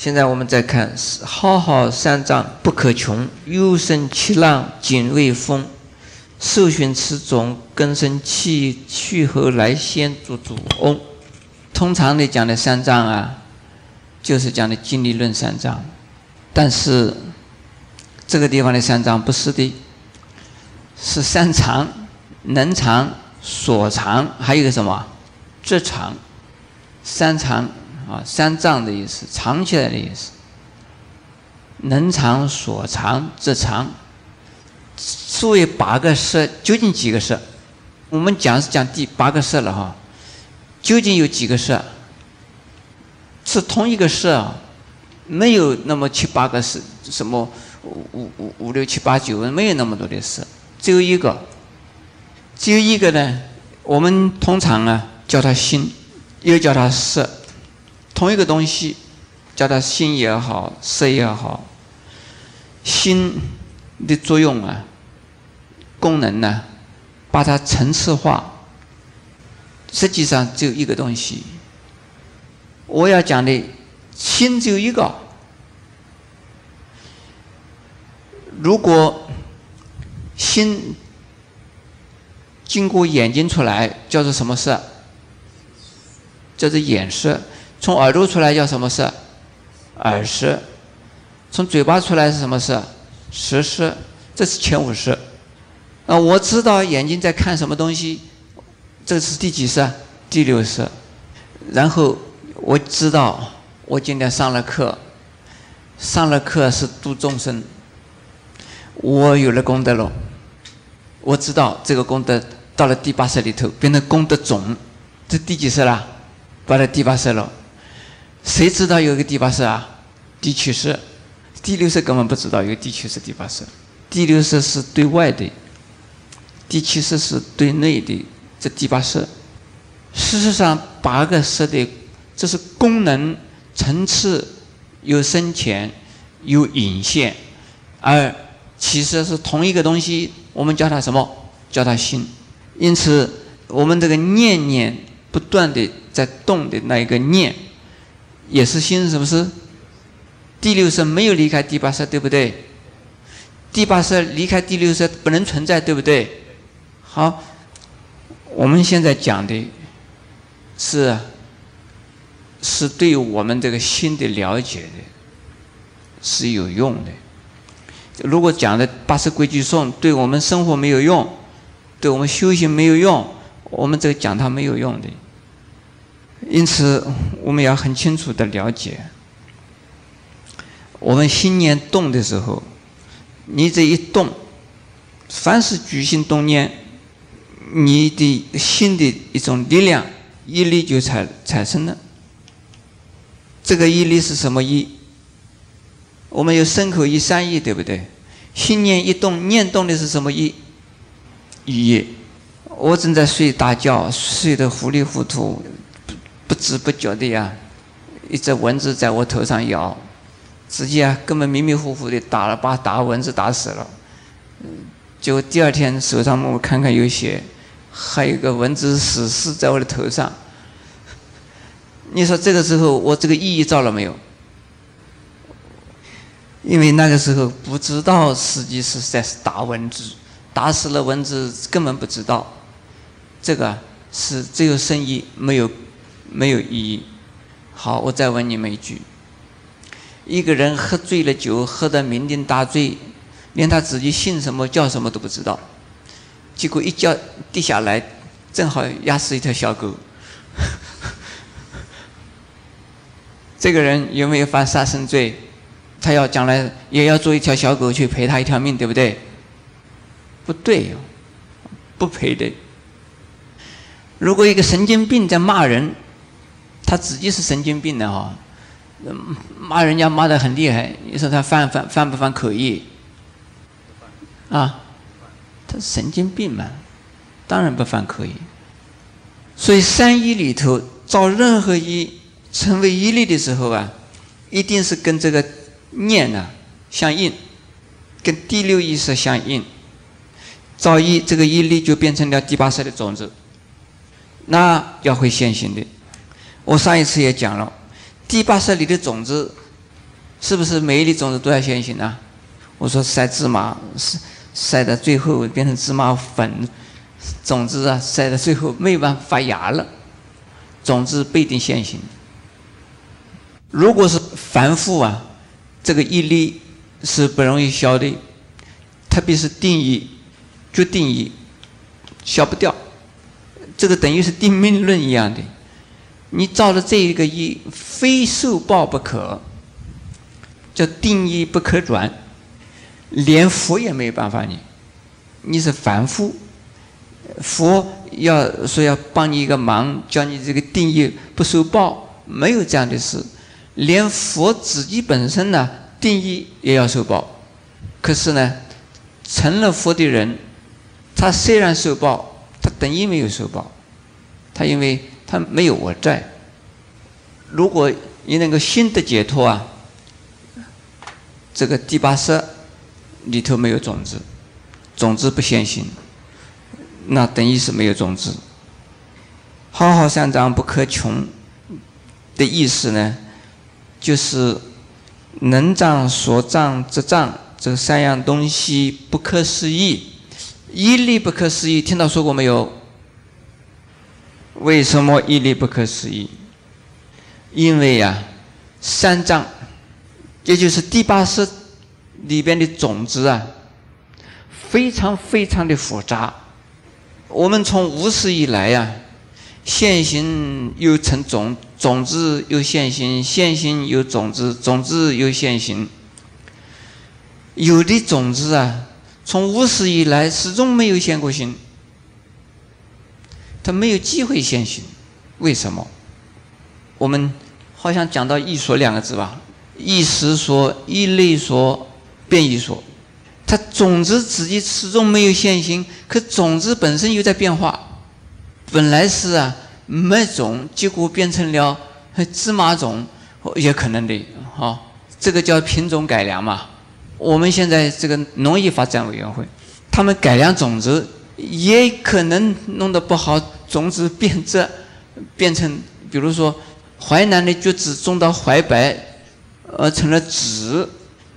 现在我们再看：浩浩三藏不可穷，幽深七浪紧未风。受寻此种，根生气，去后来先做主翁。通常的讲的三藏啊，就是讲的经理论三藏，但是这个地方的三藏不是的，是三藏、能藏、所藏，还有一个什么？这藏。三藏啊，三藏的意思，藏起来的意思。能藏、所藏、则藏。所谓八个色，究竟几个色？我们讲是讲第八个色了哈。究竟有几个色？是同一个色，没有那么七八个色，什么五五五六七八九，没有那么多的色，只有一个。只有一个呢，我们通常啊叫它心，又叫它色，同一个东西，叫它心也好，色也好，心的作用啊。功能呢，把它层次化，实际上只有一个东西。我要讲的心只有一个。如果心经过眼睛出来，叫做什么色？叫做眼色。从耳朵出来叫什么色？耳识。从嘴巴出来是什么色？舌识。这是前五识。啊，我知道眼睛在看什么东西，这是第几识？第六识。然后我知道，我今天上了课，上了课是度众生，我有了功德了。我知道这个功德到了第八识里头，变成功德种，这第几色了？到了第八识了。谁知道有个第八识啊？第七识。第六识根本不知道有第七识、第八识。第六识是对外的。第七识是对内的，这第八识，事实上八个识的，这是功能层次有深浅，有隐现，而其实是同一个东西，我们叫它什么？叫它心。因此，我们这个念念不断的在动的那一个念，也是心，是不是？第六色没有离开第八色，对不对？第八色离开第六色不能存在，对不对？好，我们现在讲的是是对我们这个心的了解的，是有用的。如果讲的八十规矩颂对我们生活没有用，对我们修行没有用，我们这个讲它没有用的。因此，我们要很清楚的了解，我们心念动的时候，你这一动，凡是举心动念。你的心的一种力量，毅力就产产生了。这个毅力是什么意？我们有身口意三意，对不对？心念一动，念动的是什么意？意。我正在睡大觉，睡得糊里糊涂，不知不觉的呀，一只蚊子在我头上咬，直接啊，根本迷迷糊糊的打了，把打蚊子打死了。嗯就第二天手上我看看有血。还有个蚊子死死在我的头上，你说这个时候我这个意义造了没有？因为那个时候不知道实际是在打蚊子，打死了蚊子根本不知道，这个是只有生意没有没有意义。好，我再问你们一句：一个人喝醉了酒，喝得酩酊大醉，连他自己姓什么叫什么都不知道。结果一脚跌下来，正好压死一条小狗。这个人有没有犯杀生罪？他要将来也要做一条小狗去赔他一条命，对不对？不对，不赔的。如果一个神经病在骂人，他自己是神经病的哈，骂人家骂得很厉害，你说他犯犯犯不犯可以？啊？他神经病嘛，当然不犯可以。所以三一里头造任何一成为一力的时候啊，一定是跟这个念呢相应，跟第六意识相应。造一这个一力就变成了第八识的种子，那要会现行的。我上一次也讲了，第八识里的种子是不是每一粒种子都要现行呢？我说晒芝麻，晒晒到最后变成芝麻粉，种子啊晒到最后没办法发芽了，种子不一定现行。如果是繁复啊，这个一粒是不容易消的，特别是定义，就定义，消不掉。这个等于是定命论一样的，你照着这一个一，非受报不可，叫定义不可转，连佛也没有办法你，你是凡夫，佛要说要帮你一个忙，叫你这个定义不受报，没有这样的事，连佛自己本身呢，定义也要受报，可是呢，成了佛的人，他虽然受报。他等于没有受报，他因为他没有我在。如果你能够心的解脱啊，这个第八识里头没有种子，种子不现行，那等于是没有种子。浩浩三藏不可穷的意思呢，就是能障所障之障这三样东西不可思议。一力不可思议，听到说过没有？为什么一力不可思议？因为呀，三藏，也就是第八识里边的种子啊，非常非常的复杂。我们从无始以来呀，现行又成种，种子又现行，现行又种子，种子又现行。有的种子啊。从无始以来，始终没有现过形，他没有机会现行，为什么？我们好像讲到“一说”两个字吧，“一时说”“一类说”“变异说”，它种子自己始终没有现行，可种子本身又在变化，本来是啊麦种，结果变成了芝麻种，也可能的，哈，这个叫品种改良嘛。我们现在这个农业发展委员会，他们改良种子，也可能弄得不好，种子变质，变成，比如说淮南的橘子种到淮北，呃，成了紫，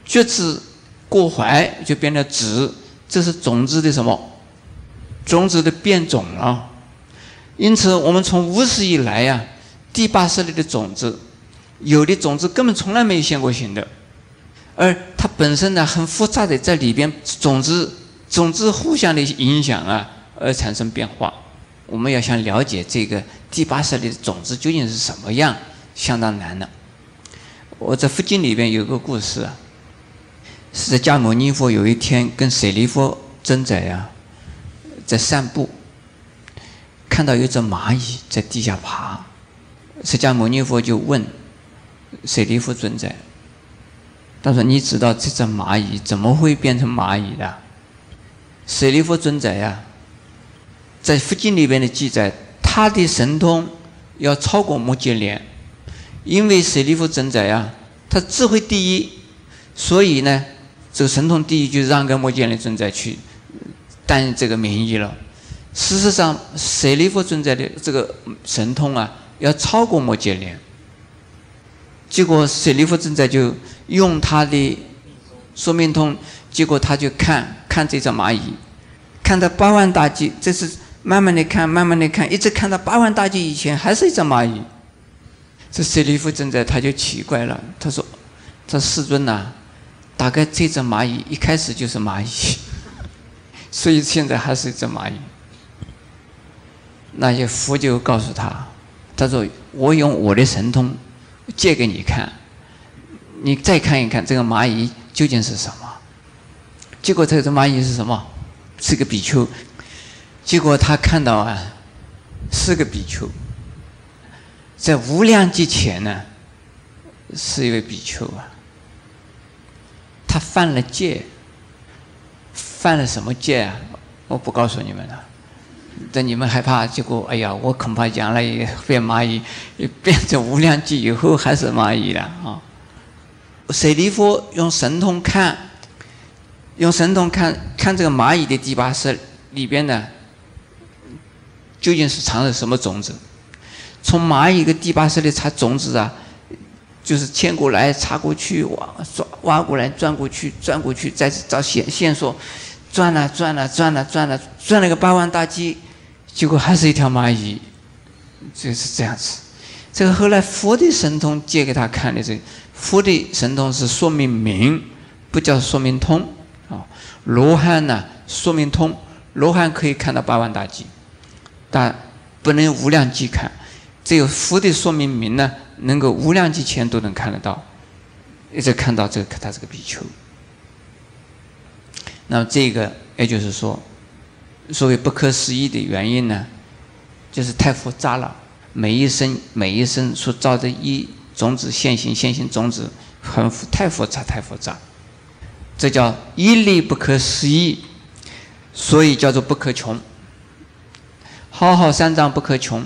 橘子过淮就变成紫，这是种子的什么？种子的变种了。因此，我们从无始以来呀，第八识里的种子，有的种子根本从来没有现过形的。而它本身呢，很复杂的，在里边种子种子互相的影响啊，而产生变化。我们要想了解这个第八识的种子究竟是什么样，相当难的。我在佛经里边有个故事啊，释迦牟尼佛有一天跟舍利弗尊者呀在散步，看到有只蚂蚁在地下爬，释迦牟尼佛就问舍利弗尊者。他说：“你知道这只蚂蚁怎么会变成蚂蚁的？”舍利弗尊者呀，在佛经里边的记载，他的神通要超过摩羯连，因为舍利弗尊者呀，他智慧第一，所以呢，这个神通第一就让给摩羯连尊者去担任这个名义了。事实上，舍利弗尊者的这个神通啊，要超过摩羯连。结果舍利弗尊者就。用他的说明通，结果他就看看这只蚂蚁，看到八万大劫，这是慢慢的看，慢慢的看，一直看到八万大劫以前还是一只蚂蚁。这舍利弗正在他就奇怪了，他说：“这世尊呐，大概这只蚂蚁一开始就是蚂蚁，所以现在还是一只蚂蚁。”那些佛就告诉他：“他说我用我的神通借给你看。”你再看一看这个蚂蚁究竟是什么？结果这只蚂蚁是什么？是个比丘。结果他看到啊，是个比丘，在无量劫前呢，是一位比丘啊。他犯了戒，犯了什么戒啊？我不告诉你们了，等你们害怕。结果哎呀，我恐怕将来也变蚂蚁，变成无量劫以后还是蚂蚁了啊。舍利弗用神通看，用神通看看这个蚂蚁的第八识里边呢，究竟是藏着什么种子？从蚂蚁的第八识里查种子啊，就是牵过来插过去，挖抓挖过来转过去转过去，再找线线索，转了转了转了转了转了个八万大计，结果还是一条蚂蚁，就是这样子。这个后来佛的神通借给他看的，这佛的神通是说明明，不叫说明通啊。罗汉呢说明通，罗汉可以看到八万大计，但不能无量计看，只有佛的说明明呢。能够无量几千都能看得到，一直看到这个他这个比丘。那么这个也就是说，所谓不可思议的原因呢，就是太复杂了。每一生每一生所造的一种子现行现行种子，很复太复杂太复杂，这叫一力不可思议，所以叫做不可穷。浩浩三藏不可穷。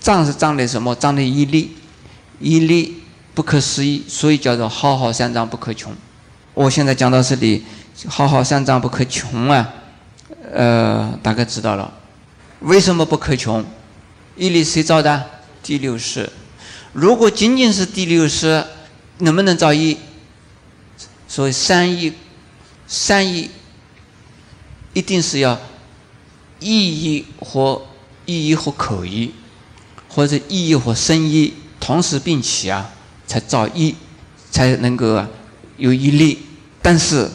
藏是藏的什么？藏的一力，一力不可思议，所以叫做浩浩三藏不可穷。我现在讲到这里，浩浩三藏不可穷啊，呃，大概知道了。为什么不可穷？一力谁造的？第六识。如果仅仅是第六识，能不能造一？所以三义，三义一定是要意义或意义或口义。或者意义和生意同时并起啊，才造一，才能够有一力。但是，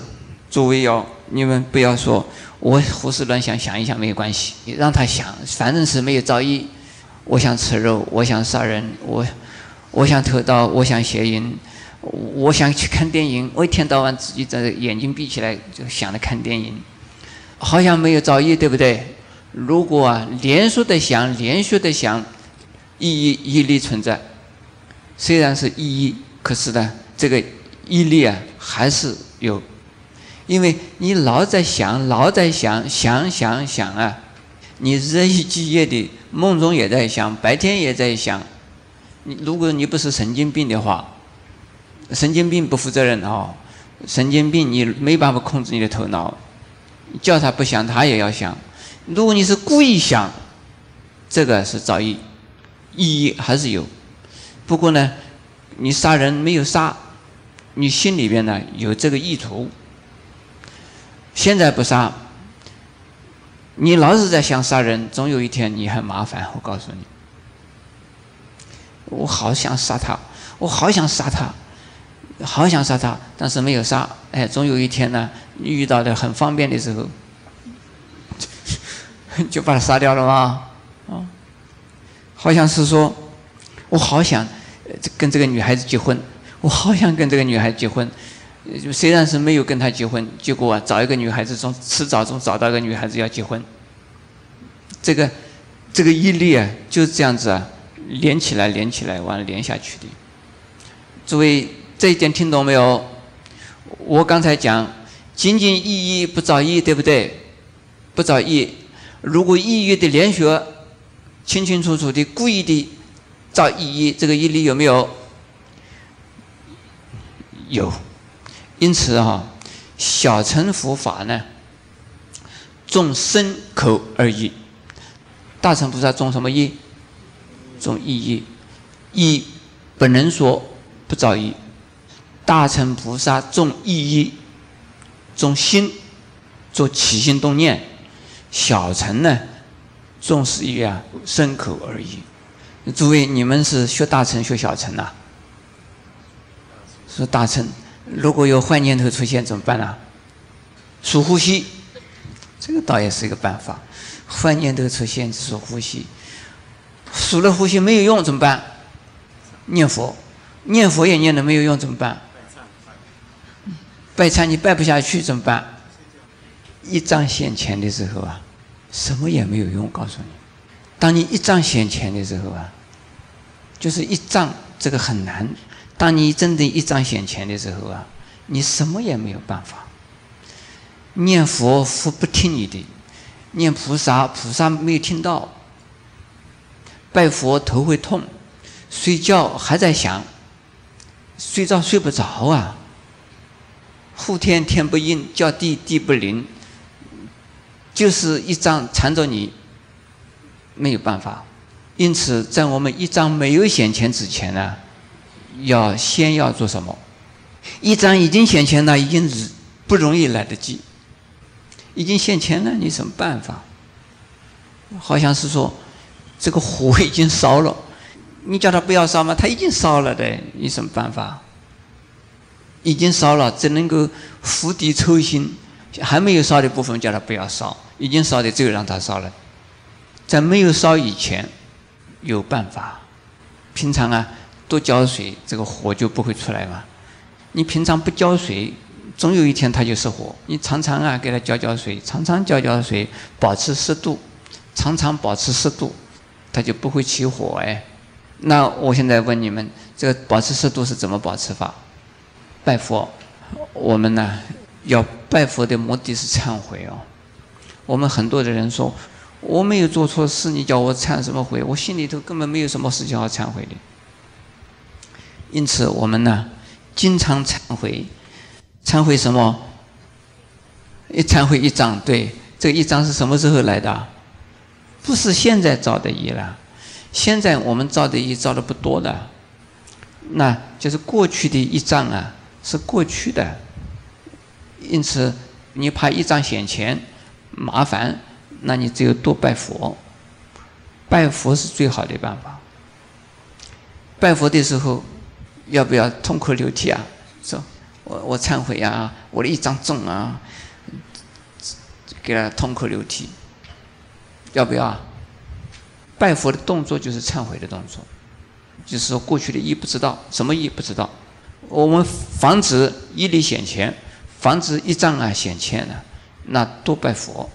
诸位要你们不要说，我胡思乱想，想一想没有关系。你让他想，反正是没有造一。我想吃肉，我想杀人，我我想偷盗，我想邪淫，我想去看电影。我一天到晚自己在眼睛闭起来就想着看电影，好像没有造诣，对不对？如果啊，连续的想，连续的想。意义毅力存在，虽然是意义，可是呢，这个毅力啊还是有，因为你老在想，老在想，想想想啊，你日以继夜的梦中也在想，白天也在想。你如果你不是神经病的话，神经病不负责任哦，神经病你没办法控制你的头脑，叫他不想他也要想。如果你是故意想，这个是造诣。意义还是有，不过呢，你杀人没有杀，你心里边呢有这个意图。现在不杀，你老是在想杀人，总有一天你很麻烦。我告诉你，我好想杀他，我好想杀他，好想杀他，但是没有杀。哎，总有一天呢，遇到的很方便的时候，就把他杀掉了吗？啊？好像是说，我好想跟这个女孩子结婚，我好想跟这个女孩子结婚，虽然是没有跟她结婚，结果啊找一个女孩子，从迟早中找到一个女孩子要结婚。这个这个毅力啊，就是这样子啊，连起来连起来，完了连下去的。作为这一点听懂没有？我刚才讲，仅仅意义不造意，对不对？不造意，如果意义的连续。清清楚楚的，故意的造意义，这个义力有没有？有。因此哈，小乘佛法呢，重身口而已；大乘菩萨重什么义？重意义。义本能说不造意，大乘菩萨重意义，重心，做起心动念。小乘呢？重视于啊，身口而已。诸位，你们是学大乘学小乘呐？说大乘，如果有坏念头出现怎么办呢？数呼吸，这个倒也是一个办法。坏念头出现数呼吸，数了呼吸没有用怎么办？念佛，念佛也念的没有用怎么办？拜忏你拜不下去怎么办？一张现前的时候啊。什么也没有用，告诉你，当你一丈显前的时候啊，就是一丈这个很难。当你真的一丈显前的时候啊，你什么也没有办法。念佛佛不听你的，念菩萨菩萨没有听到，拜佛头会痛，睡觉还在想，睡觉睡不着啊，呼天天不应，叫地地不灵。就是一张缠着你，没有办法。因此，在我们一张没有显钱之前呢，要先要做什么？一张已经现钱了，已经不容易来得及。已经现钱了，你什么办法？好像是说，这个火已经烧了，你叫他不要烧吗？他已经烧了的，你什么办法？已经烧了，只能够釜底抽薪。还没有烧的部分，叫他不要烧；已经烧的，只有让他烧了。在没有烧以前，有办法。平常啊，多浇水，这个火就不会出来嘛。你平常不浇水，总有一天它就失火。你常常啊，给它浇浇水，常常浇浇水，保持湿度，常常保持湿度，它就不会起火哎。那我现在问你们，这个保持湿度是怎么保持法？拜佛，我们呢要拜佛的目的是忏悔哦。我们很多的人说，我没有做错事，你叫我忏什么悔？我心里头根本没有什么事情要忏悔的。因此，我们呢。经常忏悔，忏悔什么？一忏悔一障，对，这一障是什么时候来的？不是现在造的业了，现在我们造的业造的不多的，那就是过去的一障啊，是过去的。因此，你怕一张显钱麻烦，那你只有多拜佛，拜佛是最好的办法。拜佛的时候。要不要痛哭流涕啊？说，我我忏悔啊，我的一张重啊，给他痛哭流涕。要不要？啊？拜佛的动作就是忏悔的动作，就是说过去的意不知道，什么意不知道。我们防止一力显前，防止一障啊显前呢，那多拜佛，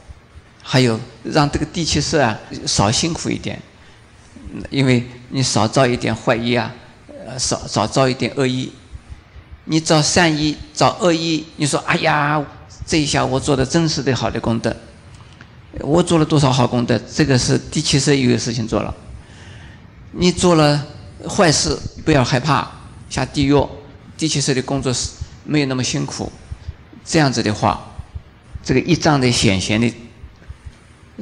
还有让这个地气色啊少辛苦一点，因为你少造一点坏业啊。呃少少造一点恶意，你造善意，造恶意，你说哎呀，这一下我做的真是的好的功德，我做了多少好功德？这个是第七色又有事情做了。你做了坏事，不要害怕下地狱。第七世的工作是没有那么辛苦，这样子的话，这个一仗的显现的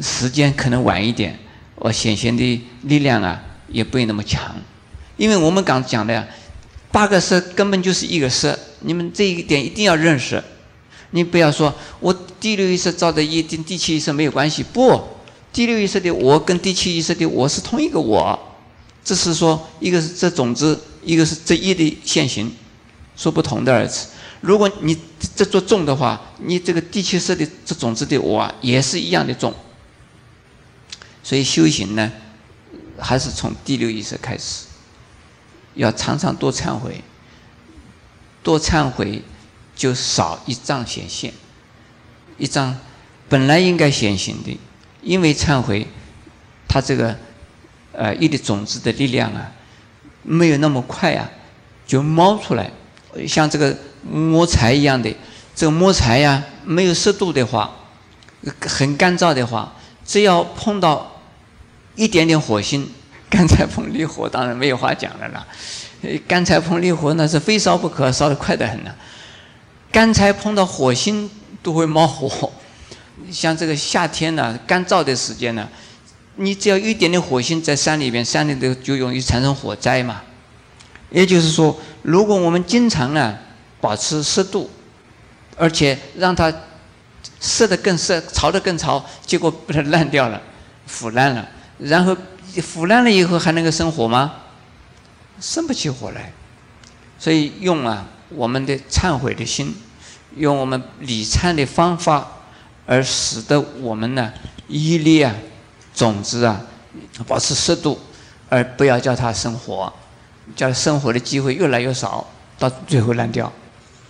时间可能晚一点，我显现的力量啊也不会那么强。因为我们刚讲的呀，八个色根本就是一个色，你们这一点一定要认识。你不要说我第六意识造的业跟第七意识没有关系，不，第六意识的我跟第七意识的我是同一个我，只是说一个是这种子，一个是这一的现行，说不同的而已。如果你这做重的话，你这个第七色的这种子的我也是一样的重。所以修行呢，还是从第六意识开始。要常常多忏悔，多忏悔就少一障显现。一障本来应该显形的，因为忏悔，它这个呃一粒种子的力量啊，没有那么快啊，就冒出来。像这个摸柴一样的，这个摸柴呀，没有湿度的话，很干燥的话，只要碰到一点点火星。干柴碰烈火，当然没有话讲了啦。干柴碰烈火，那是非烧不可，烧得快得很呢。干柴碰到火星都会冒火。像这个夏天呢，干燥的时间呢，你只要一点点火星在山里边，山里头就容易产生火灾嘛。也就是说，如果我们经常呢保持湿度，而且让它湿得更湿，潮得更潮，结果把它烂掉了，腐烂了，然后。腐烂了以后还能够生火吗？生不起火来。所以用啊我们的忏悔的心，用我们理忏的方法，而使得我们呢一粒啊种子啊保持湿度，而不要叫它生火，叫生活的机会越来越少，到最后烂掉。